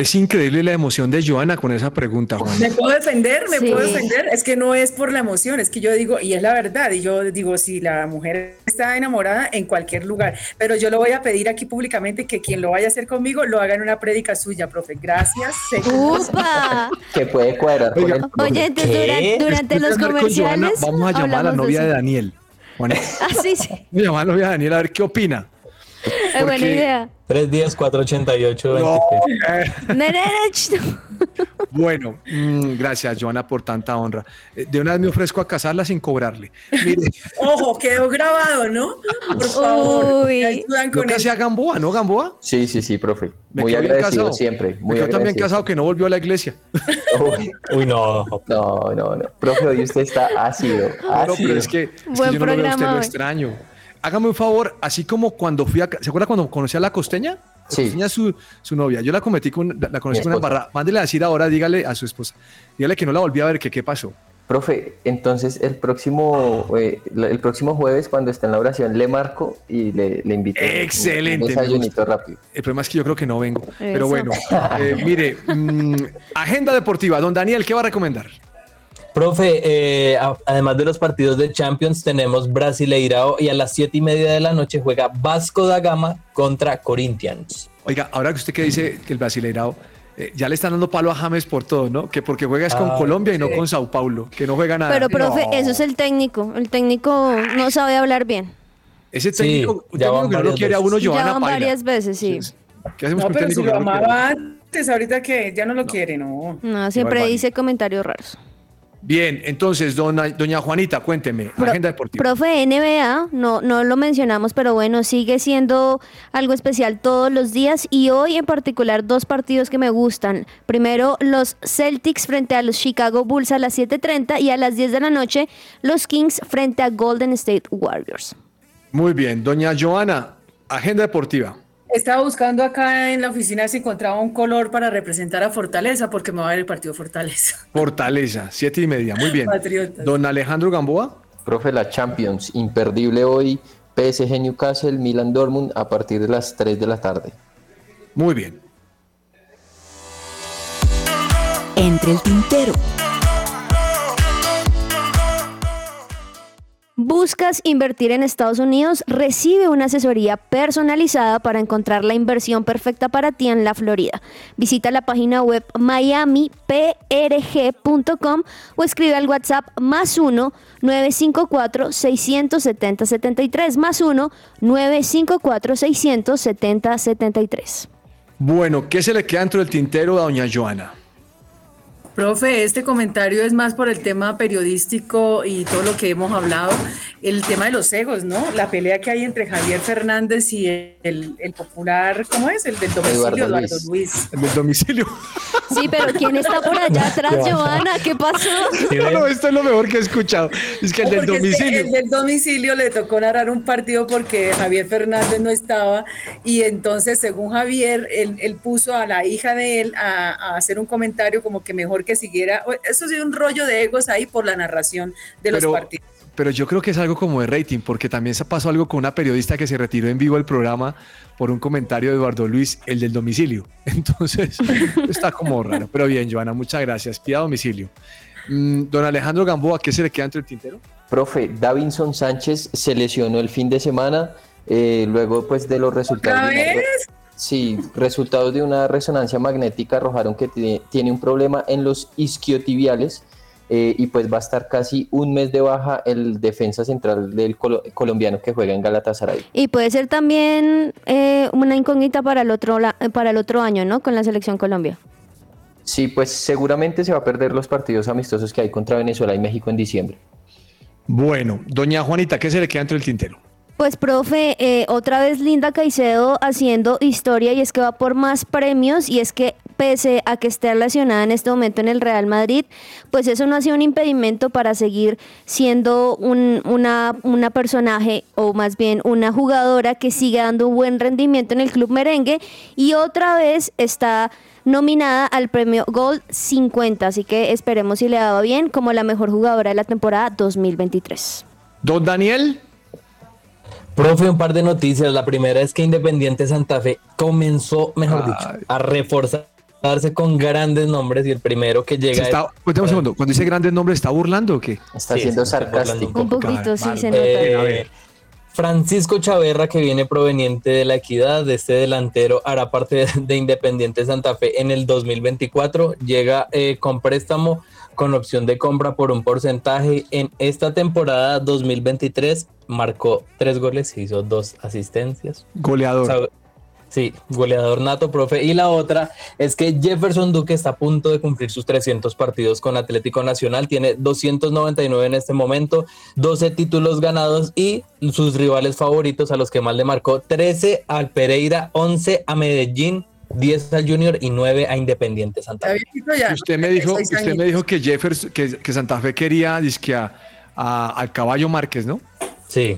Es increíble la emoción de Joana con esa pregunta, Juan. Me puedo defender, me Sí. puedo defender. Es que no es por la emoción, es que yo digo, y es la verdad, y yo digo, si la mujer está enamorada en cualquier lugar, pero yo lo voy a pedir aquí públicamente que quien lo vaya a hacer conmigo lo haga en una prédica suya, profe. Gracias. ¡Upa! Que puede cuadrar. Oye, ¿Qué? durante, durante los con Joana, comerciales. vamos a llamar a la novia de. Daniel. Juana, Ah, sí, sí. Vamos a llamar a la novia de Daniel a ver qué opina. Es buena idea. Tres días, 488, No, 23. eh, Nene, ch- Bueno, mm, gracias, Joana, por tanta honra. Eh, De una vez me ofrezco a casarla sin cobrarle. Mire, Ojo, quedó grabado, ¿no? Por favor. Uy. yo con casi eso. a Gamboa, ¿no, Gamboa? Sí, sí, sí, profe. Me Muy agradecido casado. siempre. Muy quedó también casado que no volvió a la iglesia. Uy, Uy, no. no, no, no. Profe, hoy usted está ácido. No, ácido. pero es que, es que yo no lo veo a usted, programa lo extraño. Hágame un favor, así como cuando fui a... ¿Se acuerda cuando conocí a la costeña? La Sí. costeña es su, su novia. Yo la cometí con... La conocí con una barra. Mándele a decir ahora, dígale a su esposa. Dígale que no la volví a ver, que qué pasó. Profe, entonces el próximo, eh, el próximo jueves cuando esté en la oración le marco y le, le invito. Excelente, Un desayunito rápido. El problema es que yo creo que no vengo. Pero bueno, eh, mire, mm, agenda deportiva. Don Daniel, ¿qué va a recomendar? Profe, eh, además de los partidos de Champions, tenemos Brasileirao y a las siete y media de la noche juega Vasco da Gama contra Corinthians. Oiga, ahora que usted que dice que el Brasileirao eh, ya le están dando palo a James por todo, ¿no? Que porque juega es con Ah, Colombia y no con Sao Paulo, que no juega nada. Pero, profe, No. eso es el técnico. El técnico no sabe hablar bien. Ese Sí, técnico, ya técnico van que no lo quiere a uno, ya Giovanna van Paila. varias veces, sí. ¿Qué hacemos No, con pero si técnico lo no amaba antes, ahorita que ya no lo quiere, no. No, siempre dice comentarios raros. Bien, entonces, dona- doña Juanita, cuénteme, Pro- agenda deportiva. Profe, NBA, no, no lo mencionamos, pero bueno, sigue siendo algo especial todos los días y hoy en particular dos partidos que me gustan. Primero, los Celtics frente a los Chicago Bulls a las 7.30 y a las 10 de la noche, los Kings frente a Golden State Warriors. Muy bien, doña Joana, agenda deportiva. Estaba buscando acá en la oficina si encontraba un color para representar a Fortaleza, porque me va a ver el partido Fortaleza. Fortaleza, siete y media, muy bien. Patriotas. Don Alejandro Gamboa, Profe, la Champions, imperdible hoy, PSG Newcastle, Milan Dortmund a partir de las 3 de la tarde. muy bien. Entre el tintero. ¿Buscas invertir en Estados Unidos? Recibe una asesoría personalizada para encontrar la inversión perfecta para ti en la Florida. Visita la página web miamiprg.com o escribe al WhatsApp más 1 954 670 73 más 1 954 670 73. Bueno, ¿qué se le queda dentro del tintero a doña Joana? Profe, este comentario es más por el tema periodístico y todo lo que hemos hablado, el tema de los egos, ¿no? La pelea que hay entre Javier Fernández y el, el popular, ¿cómo es? El del domicilio, Eduardo Eduardo, Luis. Luis. El del domicilio. Sí, pero ¿quién está por allá atrás, Joana? ¿Qué pasó? Esto es lo mejor que he escuchado. Es que el del Porque es que domicilio. el del domicilio le tocó narrar un partido porque Javier Fernández no estaba y entonces según Javier, él, él puso a la hija de él a, a hacer un comentario como que mejor que siguiera. Eso sí, un rollo de egos ahí por la narración de los partidos. Pero yo creo que es algo como de rating, porque también se pasó algo con una periodista que se retiró en vivo del programa por un comentario de Eduardo Luis, el del domicilio. Entonces, está como raro. Pero bien, Joana, muchas gracias. Pida domicilio. Mm, don Alejandro Gamboa, ¿qué se le queda entre el tintero? Profe, Davinson Sánchez se lesionó el fin de semana, eh, luego pues de los resultados. ¿Otra vez? Sí, resultados de una resonancia magnética arrojaron que tiene, tiene un problema en los isquiotibiales eh, y pues va a estar casi un mes de baja el defensa central del colo- colombiano que juega en Galatasaray. Y puede ser también eh, una incógnita para el otro la- para el otro año, ¿no? Con la selección Colombia. Sí, pues seguramente se va a perder los partidos amistosos que hay contra Venezuela y México en diciembre. Bueno, doña Juanita, ¿qué se le queda entre el tintero? Pues, profe, eh, otra vez Linda Caicedo haciendo historia y es que va por más premios y es que pese a que esté relacionada en este momento en el Real Madrid, pues eso no ha sido un impedimento para seguir siendo un- una, una personaje o más bien una jugadora que sigue dando un buen rendimiento en el club merengue y otra vez está nominada al premio Gold 50, así que esperemos si le va bien como la mejor jugadora de la temporada 2023. Don Daniel, Profe, un par de noticias. La primera es que Independiente Santa Fe comenzó, mejor dicho, a reforzarse con grandes nombres y el primero que llega está, cuéntame un segundo, cuando dice grandes nombres, ¿está burlando o qué? Está Sí, siendo sarcástico. Un poquito, sí, se nota. Eh, A ver. Francisco Chaverra, que viene proveniente de la Equidad, de este delantero, hará parte de, de Independiente Santa Fe en el 2024. Llega eh, con préstamo con opción de compra por un porcentaje. En esta temporada 2023 marcó tres goles y hizo dos asistencias. Goleador. O sea, Sí, goleador nato, profe. Y la otra es que Jefferson Duque está a punto de cumplir sus 300 partidos con Atlético Nacional. Tiene 299 en este momento, 12 títulos ganados y sus rivales favoritos a los que más le marcó 13 al Pereira, 11 a Medellín, 10 al Junior y 9 a Independiente Santa Fe. Usted me dijo, usted me dijo que Jefferson, que, que Santa Fe quería dizque, a, a- al caballo Márquez, ¿no? Sí.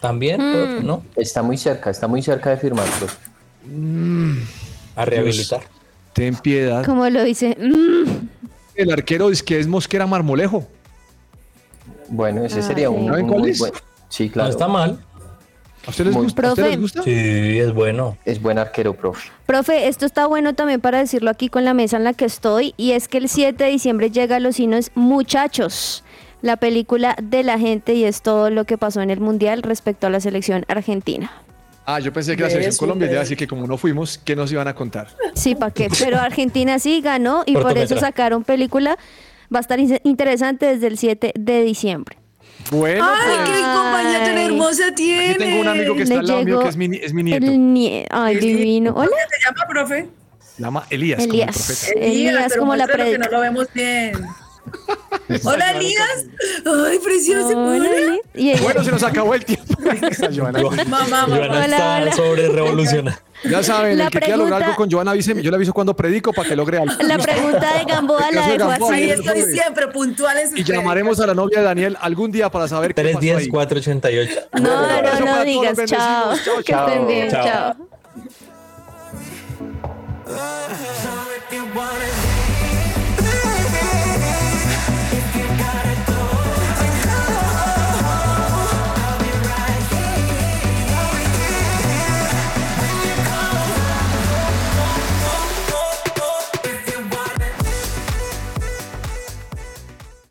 También, profe, ¿no? Está muy cerca, está muy cerca de firmar. profe. A rehabilitar. Ten piedad. Como lo dice. mm, El arquero dice que es Mosquera Marmolejo. Bueno, ese Ah, sería sí. un ¿Saben cuál es? buen. Sí, No claro. está mal. ¿A usted les Muy- gusta? ¿A usted Profe. les gusta? Sí, es bueno. Es buen arquero, profe. Profe, esto está bueno también para decirlo aquí con la mesa en la que estoy, y es que el 7 de diciembre llega a los cines Muchachos, la película de la gente y es todo lo que pasó en el Mundial respecto a la selección argentina. Ah, yo pensé que la selección colombiana, así que como no fuimos, ¿qué nos iban a contar? Sí, ¿para qué? Pero Argentina sí ganó y por eso sacaron película. Va a estar in- interesante desde el 7 de diciembre. Bueno, ¡Ay, pues, qué compañía tan hermosa tiene! yo tengo un amigo que está Le al lado mío llegó que es mi, es mi nieto. El nie- Ay, sí. divino. ¿Cómo Hola, se llama, profe? Llama Elías, como el Elías. profeta. Elías, como la muéstralo que no lo vemos bien. Hola, Elías. Ay, precioso. Hola, Hola. Bueno, se nos acabó el tiempo. Joana. Mamá, mamá. Joana está hola. sobre revolucionar. Ya saben, La el que quiera lograr pregunta- algo con Joana, avíseme. Yo le aviso cuando predico para que logre algo. La pregunta de Gamboa la de así. Ahí estoy siempre, puntuales. Y llamaremos a la novia de Daniel algún día para saber qué pasó 310 ahí. 488. No, no, para no todos digas. Chao. Chao, Que estén bien. Chao. Chao.